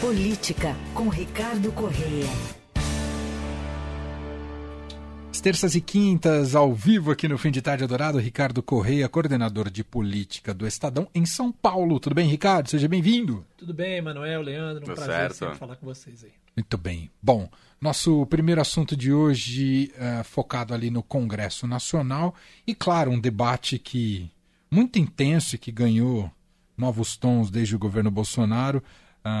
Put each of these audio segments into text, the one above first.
Política, com Ricardo Correia. As terças e quintas, ao vivo aqui no Fim de Tarde Adorado, Ricardo Correia, coordenador de política do Estadão em São Paulo. Tudo bem, Ricardo? Seja bem-vindo. Tudo bem, Manuel, Leandro. Um Tudo prazer certo. falar com vocês aí. Muito bem. Bom, nosso primeiro assunto de hoje é focado ali no Congresso Nacional e, claro, um debate que muito intenso e que ganhou novos tons desde o governo Bolsonaro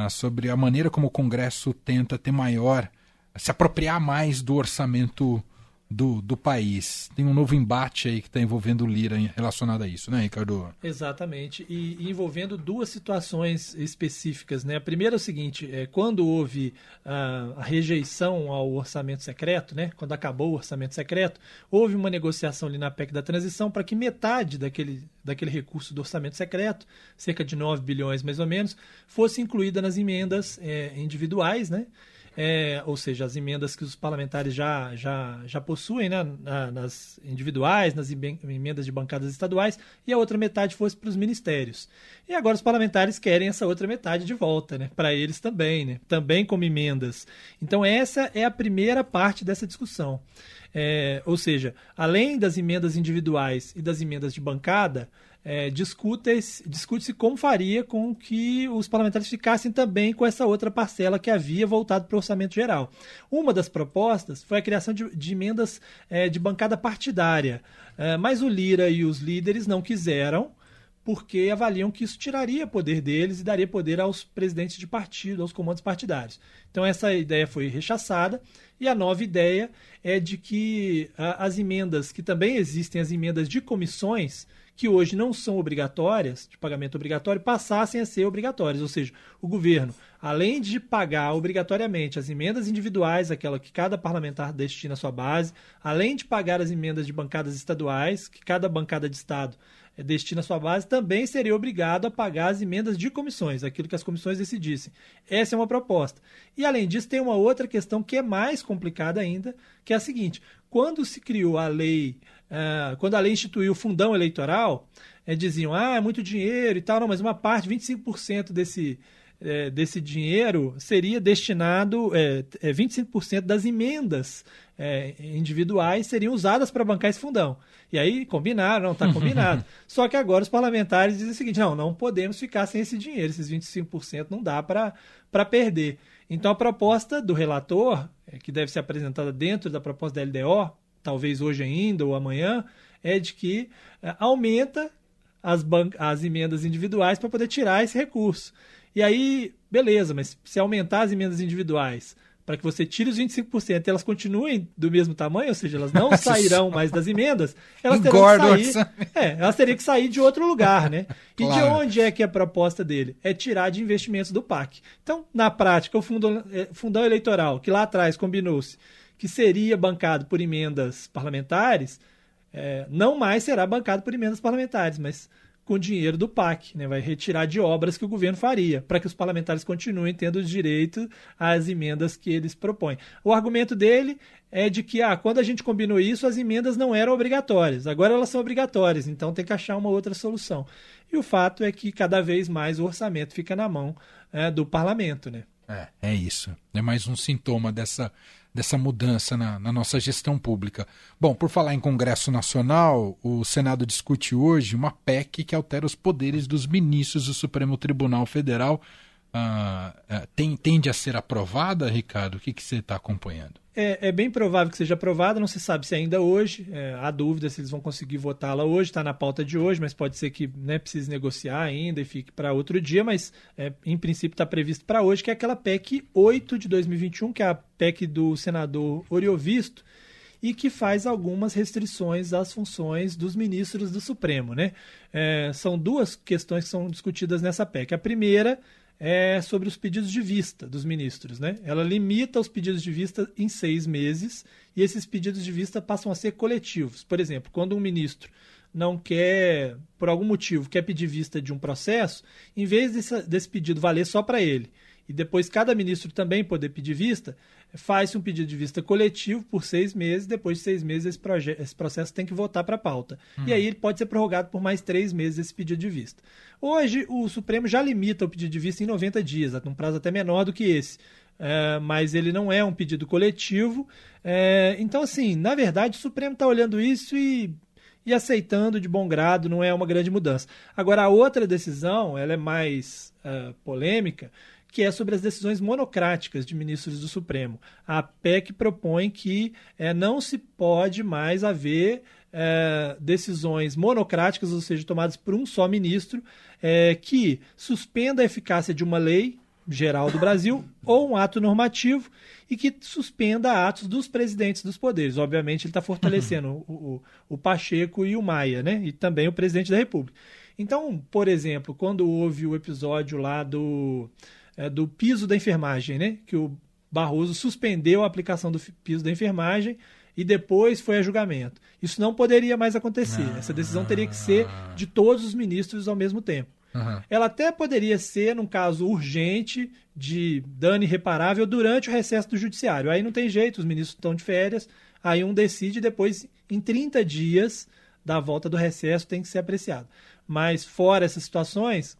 uh, sobre a maneira como o Congresso tenta ter maior, se apropriar mais do orçamento do, do país. Tem um novo embate aí que está envolvendo o Lira relacionado a isso, né, Ricardo? Exatamente, e, envolvendo duas situações específicas. Né? A primeira é o seguinte: é, quando houve a, a rejeição ao orçamento secreto, né? quando acabou o orçamento secreto, houve uma negociação ali na PEC da transição para que metade daquele, daquele recurso do orçamento secreto, cerca de 9 bilhões mais ou menos, fosse incluída nas emendas é, individuais, né? É, ou seja, as emendas que os parlamentares já, já, já possuem né, nas individuais, nas emendas de bancadas estaduais, e a outra metade fosse para os ministérios. E agora os parlamentares querem essa outra metade de volta, né, para eles também, né, também como emendas. Então, essa é a primeira parte dessa discussão. É, ou seja, além das emendas individuais e das emendas de bancada, é, discute-se discute como faria com que os parlamentares ficassem também com essa outra parcela que havia voltado para o orçamento geral. Uma das propostas foi a criação de, de emendas é, de bancada partidária, é, mas o Lira e os líderes não quiseram, porque avaliam que isso tiraria poder deles e daria poder aos presidentes de partido, aos comandos partidários. Então essa ideia foi rechaçada e a nova ideia é de que as emendas, que também existem as emendas de comissões, que hoje não são obrigatórias, de pagamento obrigatório, passassem a ser obrigatórias. Ou seja, o governo, além de pagar obrigatoriamente as emendas individuais, aquela que cada parlamentar destina à sua base, além de pagar as emendas de bancadas estaduais, que cada bancada de Estado destina à sua base, também seria obrigado a pagar as emendas de comissões, aquilo que as comissões decidissem. Essa é uma proposta. E, além disso, tem uma outra questão que é mais complicada ainda, que é a seguinte: quando se criou a lei, uh, quando a lei instituiu o fundão eleitoral, é, diziam, ah, é muito dinheiro e tal, não, mas uma parte, 25% desse, é, desse dinheiro seria destinado, é, é, 25% das emendas é, individuais seriam usadas para bancar esse fundão. E aí combinaram, não está combinado. Só que agora os parlamentares dizem o seguinte: não, não podemos ficar sem esse dinheiro, esses 25% não dá para perder. Então a proposta do relator, é, que deve ser apresentada dentro da proposta da LDO, talvez hoje ainda ou amanhã, é de que é, aumenta as, as emendas individuais para poder tirar esse recurso. E aí, beleza, mas se aumentar as emendas individuais para que você tire os 25% e elas continuem do mesmo tamanho, ou seja, elas não sairão mais das emendas, elas terão que sair, é, elas teriam que sair de outro lugar, né? E claro. de onde é que a proposta dele? É tirar de investimentos do PAC. Então, na prática, o fundo, é, fundão eleitoral, que lá atrás combinou-se que seria bancado por emendas parlamentares, é, não mais será bancado por emendas parlamentares, mas com dinheiro do PAC, né? vai retirar de obras que o governo faria, para que os parlamentares continuem tendo direito às emendas que eles propõem. O argumento dele é de que ah, quando a gente combinou isso, as emendas não eram obrigatórias, agora elas são obrigatórias, então tem que achar uma outra solução. E o fato é que cada vez mais o orçamento fica na mão é, do parlamento. Né? É, é isso. É mais um sintoma dessa dessa mudança na, na, nossa gestão pública. Bom, por falar em Congresso Nacional, o Senado discute hoje uma PEC que altera os poderes dos ministros do Supremo Tribunal Federal. Uh, uh, tem, tende a ser aprovada, Ricardo? O que, que você está acompanhando? É, é, bem provável que seja aprovada, não se sabe se ainda hoje. É, há dúvida se eles vão conseguir votá-la hoje, está na pauta de hoje, mas pode ser que né, precise negociar ainda e fique para outro dia, mas é, em princípio está previsto para hoje, que é aquela PEC 8 de 2021, que é a PEC do senador Oriovisto, e que faz algumas restrições às funções dos ministros do Supremo. Né? É, são duas questões que são discutidas nessa PEC. A primeira é sobre os pedidos de vista dos ministros. Né? Ela limita os pedidos de vista em seis meses e esses pedidos de vista passam a ser coletivos. Por exemplo, quando um ministro não quer, por algum motivo, quer pedir vista de um processo, em vez desse, desse pedido valer só para ele e depois cada ministro também poder pedir vista, faz um pedido de vista coletivo por seis meses, depois de seis meses esse, esse processo tem que voltar para a pauta. Uhum. E aí ele pode ser prorrogado por mais três meses esse pedido de vista. Hoje, o Supremo já limita o pedido de vista em 90 dias, um prazo até menor do que esse. É, mas ele não é um pedido coletivo. É, então, assim, na verdade, o Supremo está olhando isso e, e aceitando de bom grado, não é uma grande mudança. Agora, a outra decisão, ela é mais uh, polêmica, que é sobre as decisões monocráticas de ministros do Supremo. A PEC propõe que é, não se pode mais haver é, decisões monocráticas, ou seja, tomadas por um só ministro, é, que suspenda a eficácia de uma lei geral do Brasil ou um ato normativo e que suspenda atos dos presidentes dos poderes. Obviamente, ele está fortalecendo uhum. o, o, o, Pacheco e o Maia, né? E também o presidente da República. Então, por exemplo, quando houve o episódio lá do, é, do piso da enfermagem, né? Que o Barroso suspendeu a aplicação do piso da enfermagem e depois foi a julgamento. Isso não poderia mais acontecer. Essa decisão teria que ser de todos os ministros ao mesmo tempo. Uhum. Ela até poderia ser, num caso urgente, de dano irreparável durante o recesso do judiciário. Aí não tem jeito, os ministros estão de férias, aí um decide depois, em 30 dias da volta do recesso, tem que ser apreciado. Mas fora essas situações,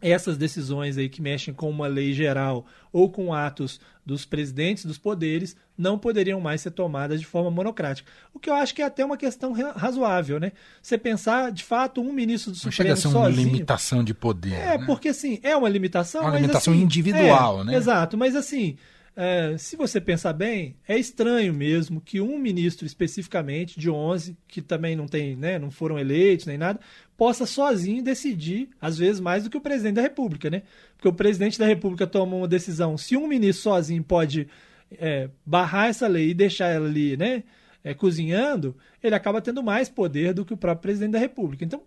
essas decisões aí que mexem com uma lei geral ou com atos dos presidentes dos poderes não poderiam mais ser tomadas de forma monocrática. O que eu acho que é até uma questão razoável, né? Você pensar, de fato, um ministro do não Supremo chega a ser uma limitação de poder. É, né? porque assim, é uma limitação. Uma mas, limitação assim, individual, é, né? Exato, mas assim, é, se você pensar bem, é estranho mesmo que um ministro especificamente, de 11, que também não tem, né, não foram eleitos nem nada, possa sozinho decidir, às vezes mais do que o presidente da República, né? Porque o presidente da República toma uma decisão, se um ministro sozinho pode é, barrar essa lei e deixar ela ali, né, é, cozinhando, ele acaba tendo mais poder do que o próprio presidente da República. Então,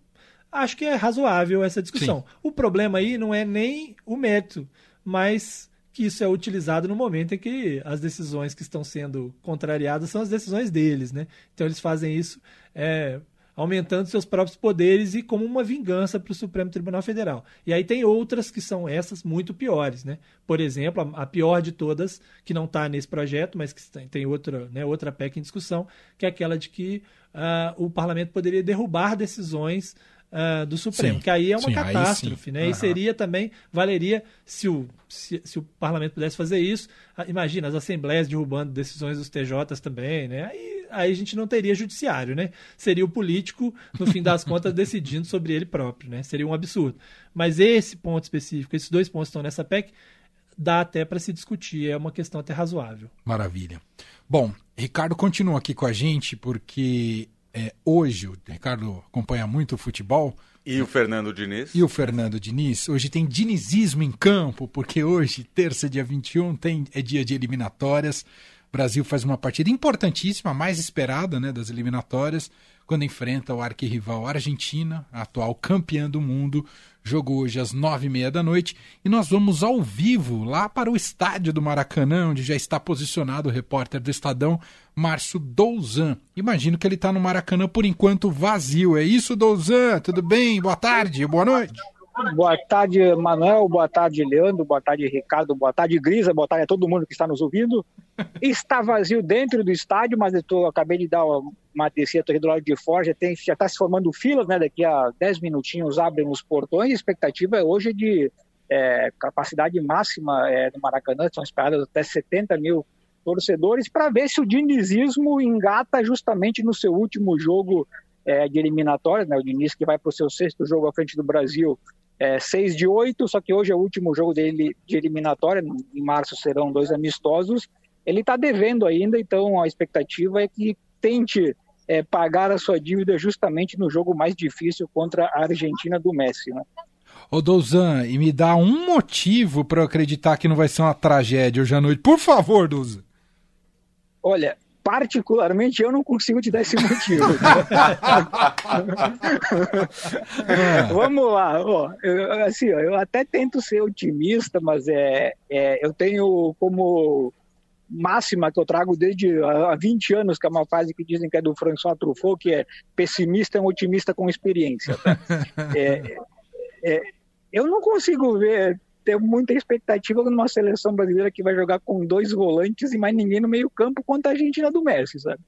acho que é razoável essa discussão. Sim. O problema aí não é nem o mérito, mas que isso é utilizado no momento em que as decisões que estão sendo contrariadas são as decisões deles, né? Então eles fazem isso é, aumentando seus próprios poderes e como uma vingança para o Supremo Tribunal Federal. E aí tem outras que são essas muito piores, né? Por exemplo, a, a pior de todas, que não está nesse projeto, mas que tem, tem outra, né, outra PEC em discussão, que é aquela de que uh, o parlamento poderia derrubar decisões uh, do Supremo, sim, que aí é uma sim, catástrofe, né? Uhum. E seria também, valeria, se o, se, se, o parlamento pudesse fazer isso, ah, imagina, as assembleias derrubando decisões dos TJs também, né? Aí, aí a gente não teria judiciário, né? Seria o político, no fim das contas, decidindo sobre ele próprio, né? Seria um absurdo. Mas esse ponto específico, esses dois pontos estão nessa PEC, dá até para se discutir, é uma questão até razoável. Maravilha. Bom, Ricardo continua aqui com a gente porque é, hoje, o Ricardo acompanha muito o futebol. E o Fernando Diniz. E o Fernando Diniz. Hoje tem dinizismo em campo, porque hoje, terça, dia 21, tem, é dia de eliminatórias. O Brasil faz uma partida importantíssima, a mais esperada né, das eliminatórias, quando enfrenta o arquirrival Argentina, a atual campeã do mundo, Jogou hoje às nove e meia da noite e nós vamos ao vivo lá para o estádio do Maracanã, onde já está posicionado o repórter do Estadão, Márcio Douzan. Imagino que ele está no Maracanã por enquanto vazio. É isso, Douzan? Tudo bem? Boa tarde, boa noite. Boa tarde, Manuel. Boa tarde, Leandro. Boa tarde, Ricardo. Boa tarde, Grisa. Boa tarde a todo mundo que está nos ouvindo. Está vazio dentro do estádio, mas eu tô, acabei de dar uma descida aqui do lado de fora. Já está se formando filas, né? Daqui a 10 minutinhos abrem os portões. A expectativa é hoje de é, capacidade máxima é, do Maracanã. São esperadas até 70 mil torcedores para ver se o dinizismo engata justamente no seu último jogo é, de eliminatórias, né? O Diniz que vai para o seu sexto jogo à frente do Brasil é, 6 de 8, só que hoje é o último jogo dele de eliminatória, em março serão dois amistosos. Ele está devendo ainda, então a expectativa é que tente é, pagar a sua dívida justamente no jogo mais difícil contra a Argentina do Messi. Né? Ô Douzan, e me dá um motivo para eu acreditar que não vai ser uma tragédia hoje à noite. Por favor, Douzan. Olha, particularmente eu não consigo te dar esse motivo. Vamos lá, ó, eu, assim, eu até tento ser otimista, mas é, é, eu tenho como máxima que eu trago desde há 20 anos, que é uma frase que dizem que é do François Truffaut, que é pessimista é um otimista com experiência. Tá? É, é, eu não consigo ver tenho muita expectativa numa seleção brasileira que vai jogar com dois volantes e mais ninguém no meio-campo contra a Argentina do Messi, sabe?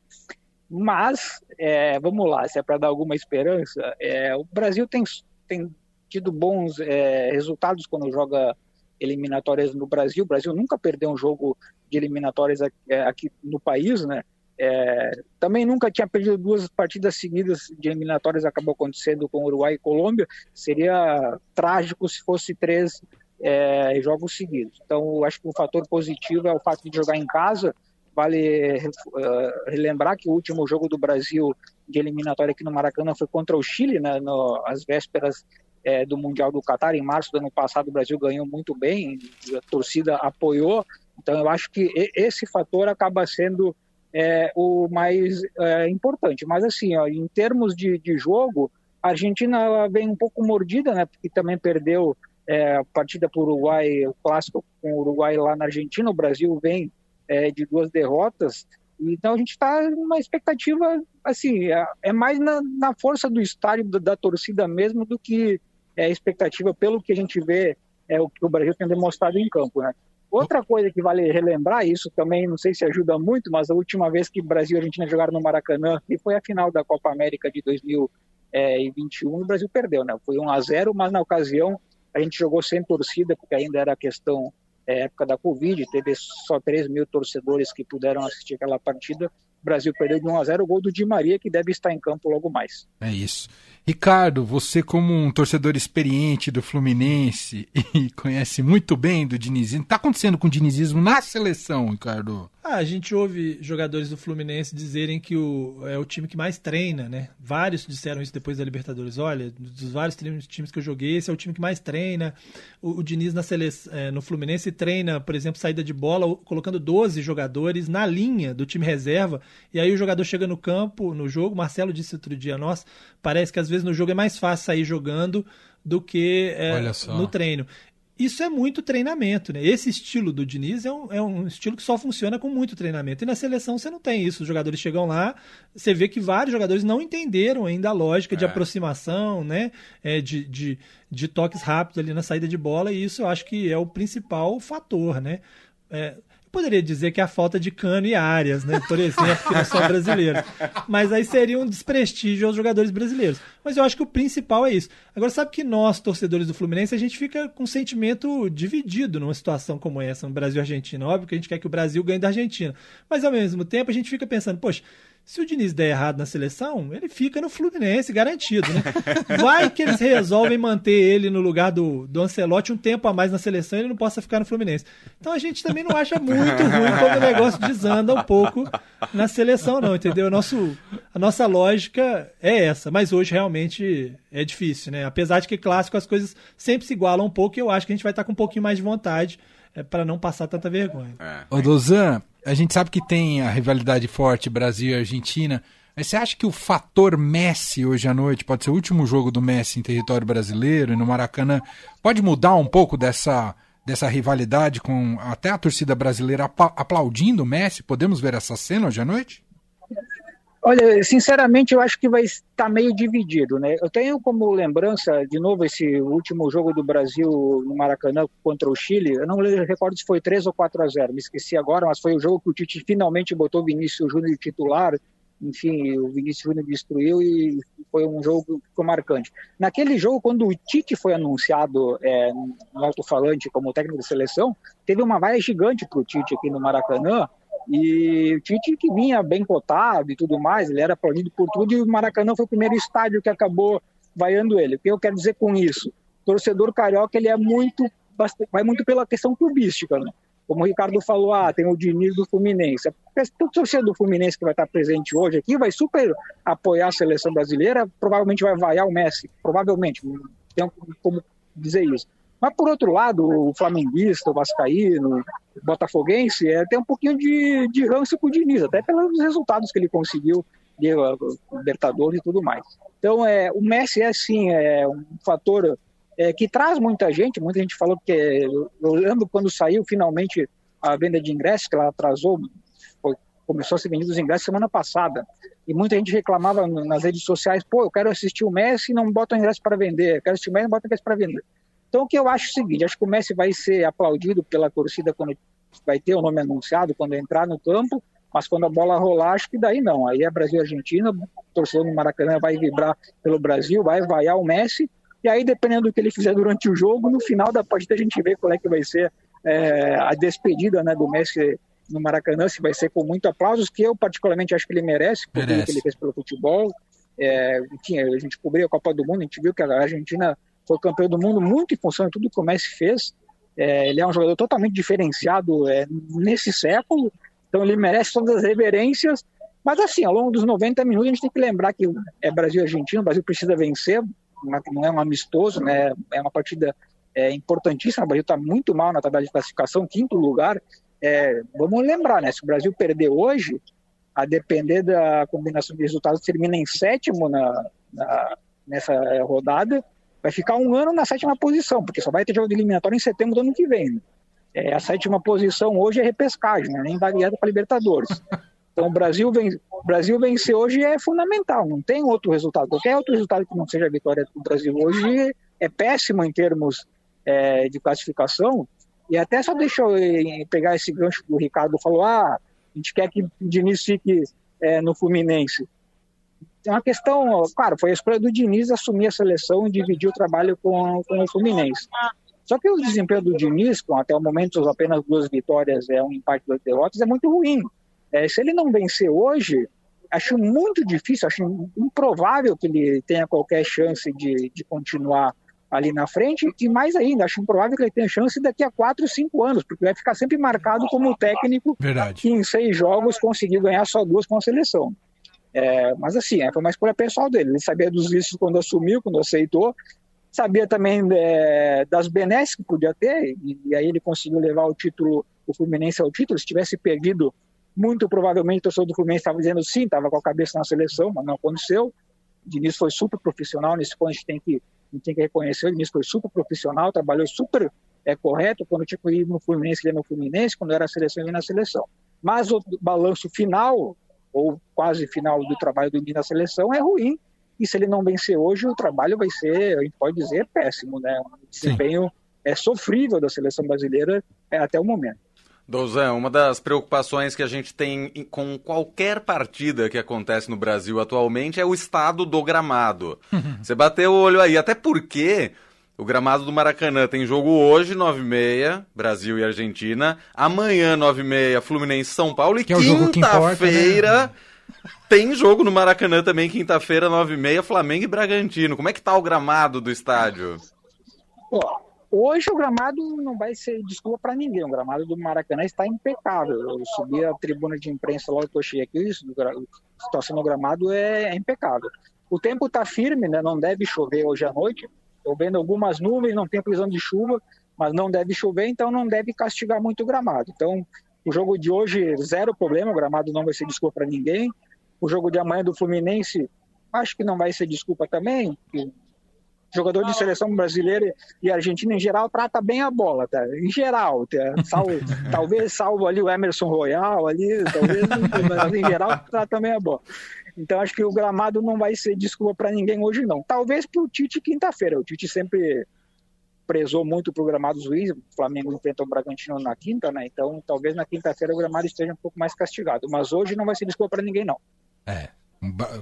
Mas, é, vamos lá, se é para dar alguma esperança, é, o Brasil tem, tem tido bons é, resultados quando joga eliminatórias no Brasil. O Brasil nunca perdeu um jogo de eliminatórias aqui, é, aqui no país, né? É, também nunca tinha perdido duas partidas seguidas de eliminatórias, acabou acontecendo com Uruguai e Colômbia. Seria trágico se fosse três é, jogos seguidos. Então, acho que um fator positivo é o fato de jogar em casa. Vale uh, relembrar que o último jogo do Brasil de eliminatória aqui no Maracanã foi contra o Chile, né, no, vésperas é, do Mundial do Catar. Em março do ano passado, o Brasil ganhou muito bem, a torcida apoiou. Então, eu acho que esse fator acaba sendo é, o mais é, importante. Mas, assim, ó, em termos de, de jogo, a Argentina vem um pouco mordida, né, porque também perdeu é, a partida para o Uruguai, o clássico com o Uruguai lá na Argentina. O Brasil vem é, de duas derrotas. Então a gente está numa expectativa, assim, é, é mais na, na, força do estádio, da, da, torcida mesmo, do que é, expectativa pelo que a gente vê é, o que o Brasil tem demonstrado em campo, né? Outra coisa que vale relembrar, isso também não sei se ajuda muito, mas a última vez que Brasil e Argentina jogaram no Maracanã, e foi a final da Copa América de 2021, o Brasil perdeu, né? Foi 1 a 0, mas na ocasião a gente jogou sem torcida, porque ainda era questão é, época da Covid, teve só 3 mil torcedores que puderam assistir aquela partida. O Brasil perdeu de 1 a 0 o gol do Di Maria, que deve estar em campo logo mais. É isso. Ricardo, você como um torcedor experiente do Fluminense e conhece muito bem do dinizismo, está acontecendo com o dinizismo na seleção, Ricardo? Ah, a gente ouve jogadores do Fluminense dizerem que o, é o time que mais treina, né? Vários disseram isso depois da Libertadores. Olha, dos vários times que eu joguei, esse é o time que mais treina. O, o Diniz na seleção, é, no Fluminense treina, por exemplo, saída de bola, colocando 12 jogadores na linha do time reserva. E aí o jogador chega no campo, no jogo. Marcelo disse outro dia, nós, parece que às vezes no jogo é mais fácil sair jogando do que é, no treino isso é muito treinamento, né? Esse estilo do Diniz é um, é um estilo que só funciona com muito treinamento. E na seleção você não tem isso. Os jogadores chegam lá, você vê que vários jogadores não entenderam ainda a lógica é. de aproximação, né? É, de, de, de, toques rápidos ali na saída de bola, e isso eu acho que é o principal fator, né? É, poderia dizer que é a falta de cano e áreas, né? Por exemplo, que não são brasileiros. Mas aí seria um desprestígio aos jogadores brasileiros. Mas eu acho que o principal é isso. Agora, sabe que nós, torcedores do Fluminense, a gente fica com um sentimento dividido numa situação como essa, no Brasil e Argentina. Óbvio que a gente quer que o Brasil ganhe da Argentina. Mas ao mesmo tempo a gente fica pensando, poxa, se o Diniz der errado na seleção, ele fica no Fluminense, garantido, né? Vai que eles resolvem manter ele no lugar do, do Ancelotti um tempo a mais na seleção e ele não possa ficar no Fluminense. Então a gente também não acha muito ruim quando o negócio desanda um pouco na seleção, não, entendeu? Nosso, a nossa lógica é essa, mas hoje realmente é difícil, né? Apesar de que clássico as coisas sempre se igualam um pouco e eu acho que a gente vai estar com um pouquinho mais de vontade é, para não passar tanta vergonha. É. Ô, Dozan, a gente sabe que tem a rivalidade forte Brasil e Argentina. Mas você acha que o fator Messi hoje à noite, pode ser o último jogo do Messi em território brasileiro e no Maracanã, pode mudar um pouco dessa, dessa rivalidade com até a torcida brasileira aplaudindo o Messi? Podemos ver essa cena hoje à noite? Olha, sinceramente, eu acho que vai estar meio dividido, né? Eu tenho como lembrança, de novo, esse último jogo do Brasil no Maracanã contra o Chile. Eu não recordo se foi 3 ou 4 a 0, me esqueci agora, mas foi o jogo que o Tite finalmente botou o Vinícius Júnior titular. Enfim, o Vinícius Júnior destruiu e foi um jogo que ficou marcante. Naquele jogo, quando o Tite foi anunciado é, no alto-falante como técnico da seleção, teve uma vaia gigante para o Tite aqui no Maracanã e o Tite, que vinha bem cotado e tudo mais, ele era aplaudido por tudo, e o Maracanã foi o primeiro estádio que acabou vaiando ele. O que eu quero dizer com isso? Torcedor carioca, ele é muito, vai muito pela questão clubística, né? Como o Ricardo falou, ah, tem o Diniz do Fluminense. O torcedor do Fluminense que vai estar presente hoje aqui vai super apoiar a seleção brasileira, provavelmente vai vaiar o Messi, provavelmente, tem como dizer isso. Mas, por outro lado, o flamenguista, o vascaíno, o botafoguense, é, tem um pouquinho de, de ranço com o Diniz, até pelos resultados que ele conseguiu, de Libertadores e tudo mais. Então, é, o Messi é, sim, é um fator é, que traz muita gente, muita gente falou que, eu, eu lembro quando saiu finalmente a venda de ingressos, que ela atrasou, foi, começou a ser vendido os ingressos semana passada, e muita gente reclamava nas redes sociais, pô, eu quero assistir o Messi e não bota o ingresso para vender, eu quero assistir o Messi e não bota o ingresso para vender. Então, o que eu acho é o seguinte: acho que o Messi vai ser aplaudido pela torcida quando vai ter o nome anunciado, quando entrar no campo, mas quando a bola rolar, acho que daí não. Aí é Brasil e Argentina, o torcedor no Maracanã vai vibrar pelo Brasil, vai vaiar o Messi, e aí, dependendo do que ele fizer durante o jogo, no final da partida a gente vê qual é que vai ser é, a despedida né, do Messi no Maracanã, se vai ser com muito aplausos, que eu particularmente acho que ele merece, por tudo que ele fez pelo futebol. É, enfim, a gente cobriu a Copa do Mundo, a gente viu que a Argentina foi campeão do mundo muito em função de tudo que o Messi fez. É, ele é um jogador totalmente diferenciado é, nesse século, então ele merece todas as reverências. Mas assim, ao longo dos 90 minutos, a gente tem que lembrar que é Brasil e Argentina, o Brasil precisa vencer, não é um amistoso, né? é uma partida é, importantíssima. O Brasil está muito mal na tabela de classificação, quinto lugar. É, vamos lembrar, né? Se o Brasil perder hoje, a depender da combinação de resultados, termina em sétimo na, na, nessa rodada, vai ficar um ano na sétima posição, porque só vai ter jogo de eliminatório em setembro do ano que vem. Né? É, a sétima posição hoje é repescagem, né? nem vai para Libertadores. Então o Brasil, vem, o Brasil vencer hoje é fundamental, não tem outro resultado. Qualquer outro resultado que não seja a vitória do Brasil hoje é péssimo em termos é, de classificação. E até só deixa eu pegar esse gancho que o Ricardo falou: ah, a gente quer que o Diniz fique é, no Fluminense. É uma questão, claro, foi a escolha do Diniz assumir a seleção e dividir o trabalho com, com o Fluminense. Só que o desempenho do Diniz, com até o momento apenas duas vitórias, é um empate duas derrotas, é muito ruim. É, se ele não vencer hoje, acho muito difícil, acho improvável que ele tenha qualquer chance de, de continuar ali na frente, e mais ainda, acho improvável que ele tenha chance daqui a quatro, cinco anos, porque vai ficar sempre marcado como técnico Verdade. que em seis jogos conseguiu ganhar só duas com a seleção. É, mas assim, é, foi uma escolha pessoal dele. Ele sabia dos riscos quando assumiu, quando aceitou, sabia também é, das benesses que podia ter, e, e, aí ele conseguiu levar o título, o Fluminense ao título. Se tivesse perdido, muito provavelmente o torcedor do Fluminense estava dizendo sim, estava com a cabeça na seleção, mas não aconteceu. O Diniz foi super profissional, nesse ponto a gente tem que gente tem que reconhecer, o Diniz foi super profissional, trabalhou super é, correto, quando tinha que ir no Fluminense, ele ia no Fluminense, quando era a seleção, ele ia na seleção. Mas o balanço final, ou quase final do trabalho do Diniz na seleção, é ruim, e se ele não vencer hoje, o trabalho vai ser, a gente pode dizer, péssimo, né? Um desempenho Sim. é sofrível da seleção brasileira é, até o momento. Douzan, uma das preocupações que a gente tem com qualquer partida que acontece no Brasil atualmente é o estado do gramado. Você bateu o olho aí, até porque o gramado do Maracanã tem jogo hoje, 9h30, Brasil e Argentina. Amanhã, 9h30, Fluminense São Paulo. E é quinta-feira né? tem jogo no Maracanã também, quinta-feira, 9h30, Flamengo e Bragantino. Como é que tá o gramado do estádio? Hoje o gramado não vai ser desculpa para ninguém. O gramado do Maracanã está impecável. Eu subi a tribuna de imprensa logo que eu cheguei aqui, isso, a situação no gramado é, é impecável. O tempo está firme, né? não deve chover hoje à noite. Estou vendo algumas nuvens, não tem previsão de chuva, mas não deve chover, então não deve castigar muito o gramado. Então, o jogo de hoje, zero problema, o gramado não vai ser desculpa para ninguém. O jogo de amanhã do Fluminense, acho que não vai ser desculpa também jogador de seleção brasileira e argentina em geral trata bem a bola, tá? Em geral, tá? Salvo, talvez salvo ali o Emerson Royal ali, talvez, mas em geral trata bem a bola. Então acho que o gramado não vai ser desculpa para ninguém hoje não. Talvez para o Tite quinta-feira. O Tite sempre prezou muito para o gramado ruins. O Flamengo enfrenta o Bragantino na quinta, né? Então talvez na quinta-feira o gramado esteja um pouco mais castigado. Mas hoje não vai ser desculpa para ninguém não. É,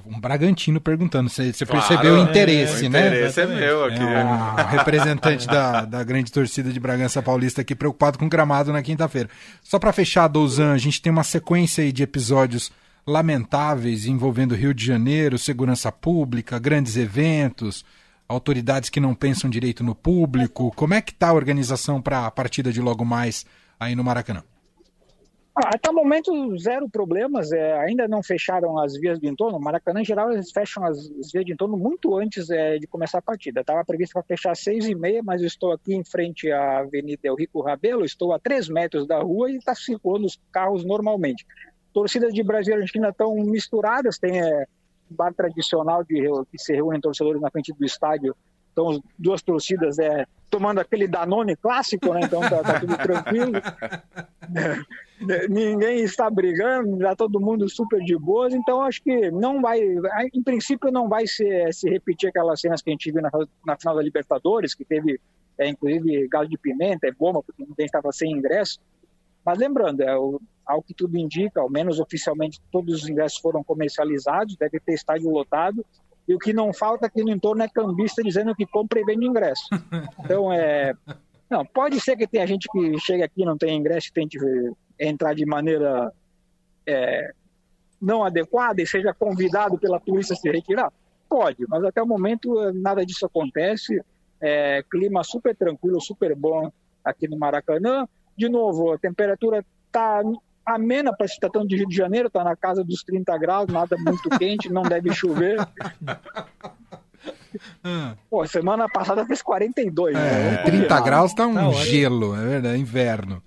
um Bragantino perguntando. Você, você claro, percebeu o interesse, é, né? O interesse é meu aqui. É um representante da, da grande torcida de Bragança Paulista aqui preocupado com o gramado na quinta-feira. Só para fechar, Douzan, a gente tem uma sequência aí de episódios lamentáveis envolvendo Rio de Janeiro, segurança pública, grandes eventos, autoridades que não pensam direito no público. Como é que está a organização para a partida de logo mais aí no Maracanã? Ah, até o momento, zero problemas. É, ainda não fecharam as vias de entorno. Maracanã, em geral, eles fecham as, as vias de entorno muito antes é, de começar a partida. Estava previsto para fechar às seis e meia, mas estou aqui em frente à Avenida Rico Rabelo, estou a três metros da rua e está circulando os carros normalmente. Torcidas de Brasil e Argentina estão misturadas, tem é, um bar tradicional de, que se reúnem torcedores na frente do estádio. Então, duas torcidas é, tomando aquele Danone clássico, né? Então tá, tá tudo tranquilo. ninguém está brigando, já todo mundo super de boas, então acho que não vai, em princípio não vai se, se repetir aquelas cenas que a gente viu na, na final da Libertadores, que teve é, inclusive galo de pimenta, é bomba, porque ninguém estava sem ingresso. Mas lembrando, é, o, ao que tudo indica, ao menos oficialmente todos os ingressos foram comercializados, deve ter estádio lotado, e o que não falta aqui no entorno é cambista dizendo que compra e vende ingresso. Então, é, não, pode ser que tenha gente que chega aqui não tem ingresso e tente entrar de maneira é, não adequada e seja convidado pela polícia a se retirar. Pode, mas até o momento eh, nada disso acontece. É, clima super tranquilo, super bom aqui no Maracanã. De novo, a temperatura está amena para se tratando de Rio de Janeiro, está na casa dos 30 graus, nada muito quente, não deve chover. Ah. Pô, semana passada fez 42. É, né? 30 graus tá um tá gelo, é verdade, é inverno.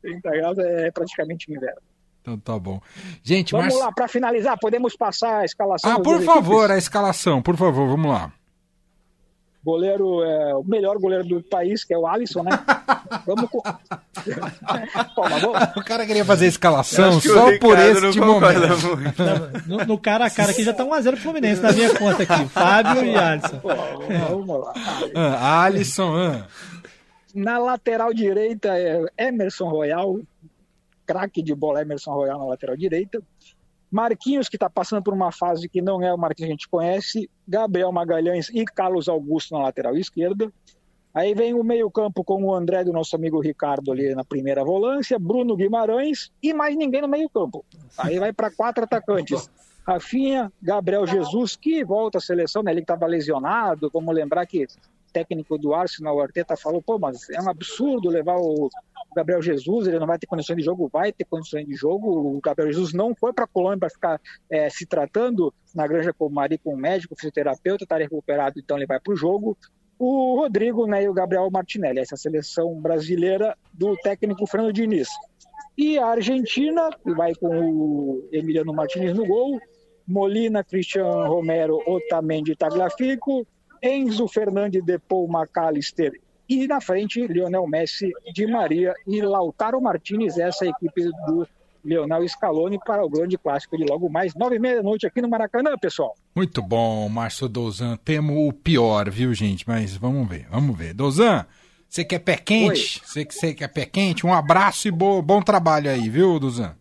30 graus é praticamente inverno. Então tá bom. Gente, vamos lá, para finalizar, podemos passar a escalação. Ah, por favor, equipes? a escalação, por favor, vamos lá. Goleiro, é, o melhor goleiro do país, que é o Alisson, né? Vamos com. Pô, vamos... O cara queria fazer a escalação só por esse momento. No, no, cara a cara aqui já tá 1x0 pro Fluminense na minha conta aqui. Fábio e Alisson. Pô, vamos lá. Ah, Alisson, ah. Na lateral direita é Emerson Royal, craque de bola Emerson Royal na lateral direita. Marquinhos, que está passando por uma fase que não é o Marquinhos que a gente conhece, Gabriel Magalhães e Carlos Augusto na lateral esquerda. Aí vem o meio-campo com o André do nosso amigo Ricardo ali na primeira volância, Bruno Guimarães e mais ninguém no meio-campo. Aí vai para quatro atacantes. Rafinha, Gabriel Jesus, que volta à seleção, né? ele estava lesionado. Vamos lembrar que técnico do Arsenal, o Arteta, falou: pô, mas é um absurdo levar o Gabriel Jesus, ele não vai ter condições de jogo, vai ter condições de jogo. O Gabriel Jesus não foi para a Colômbia para ficar é, se tratando na Granja Comari com o médico, fisioterapeuta, está recuperado, então ele vai para o jogo. O Rodrigo né, e o Gabriel Martinelli, essa seleção brasileira do técnico Fernando Diniz. E a Argentina, vai com o Emiliano Martinez no gol, Molina, Cristiano Romero, Otamendi e Tagliafico, Enzo Fernandes, Depou, McAllister e na frente, Lionel Messi, Di Maria e Lautaro Martinez, essa é a equipe do Leonel Scaloni para o grande clássico de logo mais nove e meia da noite aqui no Maracanã, pessoal. Muito bom, Márcio Dozan. Temo o pior, viu, gente? Mas vamos ver, vamos ver. Dozan, você quer pé quente? Você que você quer pé quente? Um abraço e bo bom trabalho aí, viu, Dozan?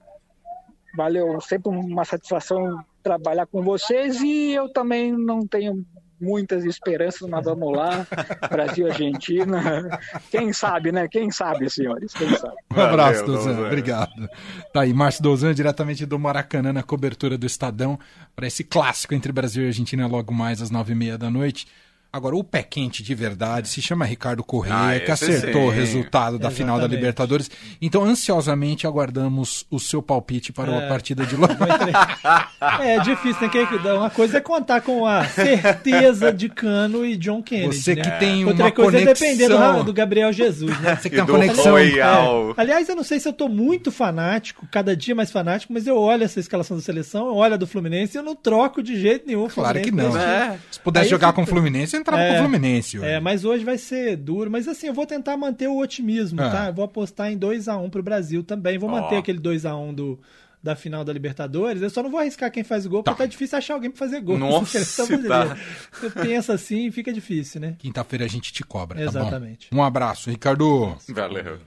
Valeu, sempre uma satisfação trabalhar com vocês e eu também não tenho muitas esperanças, mas vamos lá. Brasil, Argentina. Quem sabe, né? Quem sabe, senhores? Quem sabe? Um abraço, Dozan. Obrigado. Tá aí, Márcio Dozan, diretamente do Maracanã, na cobertura do Estadão, para esse clássico entre Brasil e Argentina logo mais às nove e meia da noite. Agora, o pé quente de verdade se chama Ricardo Corrêa, ah, que acertou sim. o resultado da Exatamente. final da Libertadores. Então, ansiosamente aguardamos o seu palpite para é. a partida de logo. é difícil, né? Uma coisa é contar com a certeza de Cano e John Kennedy. Você né? que tem Outra uma coisa conexão... é depender do, do, Gabriel Jesus, né? Você que tem uma conexão. É. Aliás, eu não sei se eu tô muito fanático, cada dia mais fanático, mas eu olho essa escalação da seleção, eu olho a do Fluminense e eu não troco de jeito nenhum. Claro que não. É. Se pudesse Aí jogar fico... com o Fluminense, entrava é, com o Fluminense. Hoje. É, mas hoje vai ser duro. Mas assim, eu vou tentar manter o otimismo, é. tá? Eu vou apostar em 2x1 um pro Brasil também. Vou oh. manter aquele 2x1 um do, da final da Libertadores. Eu só não vou arriscar quem faz gol, tá. porque tá difícil achar alguém pra fazer gol. Nossa, tá. Você pensa assim, fica difícil, né? Quinta-feira a gente te cobra, tá Exatamente. Bom? Um abraço, Ricardo. Valeu.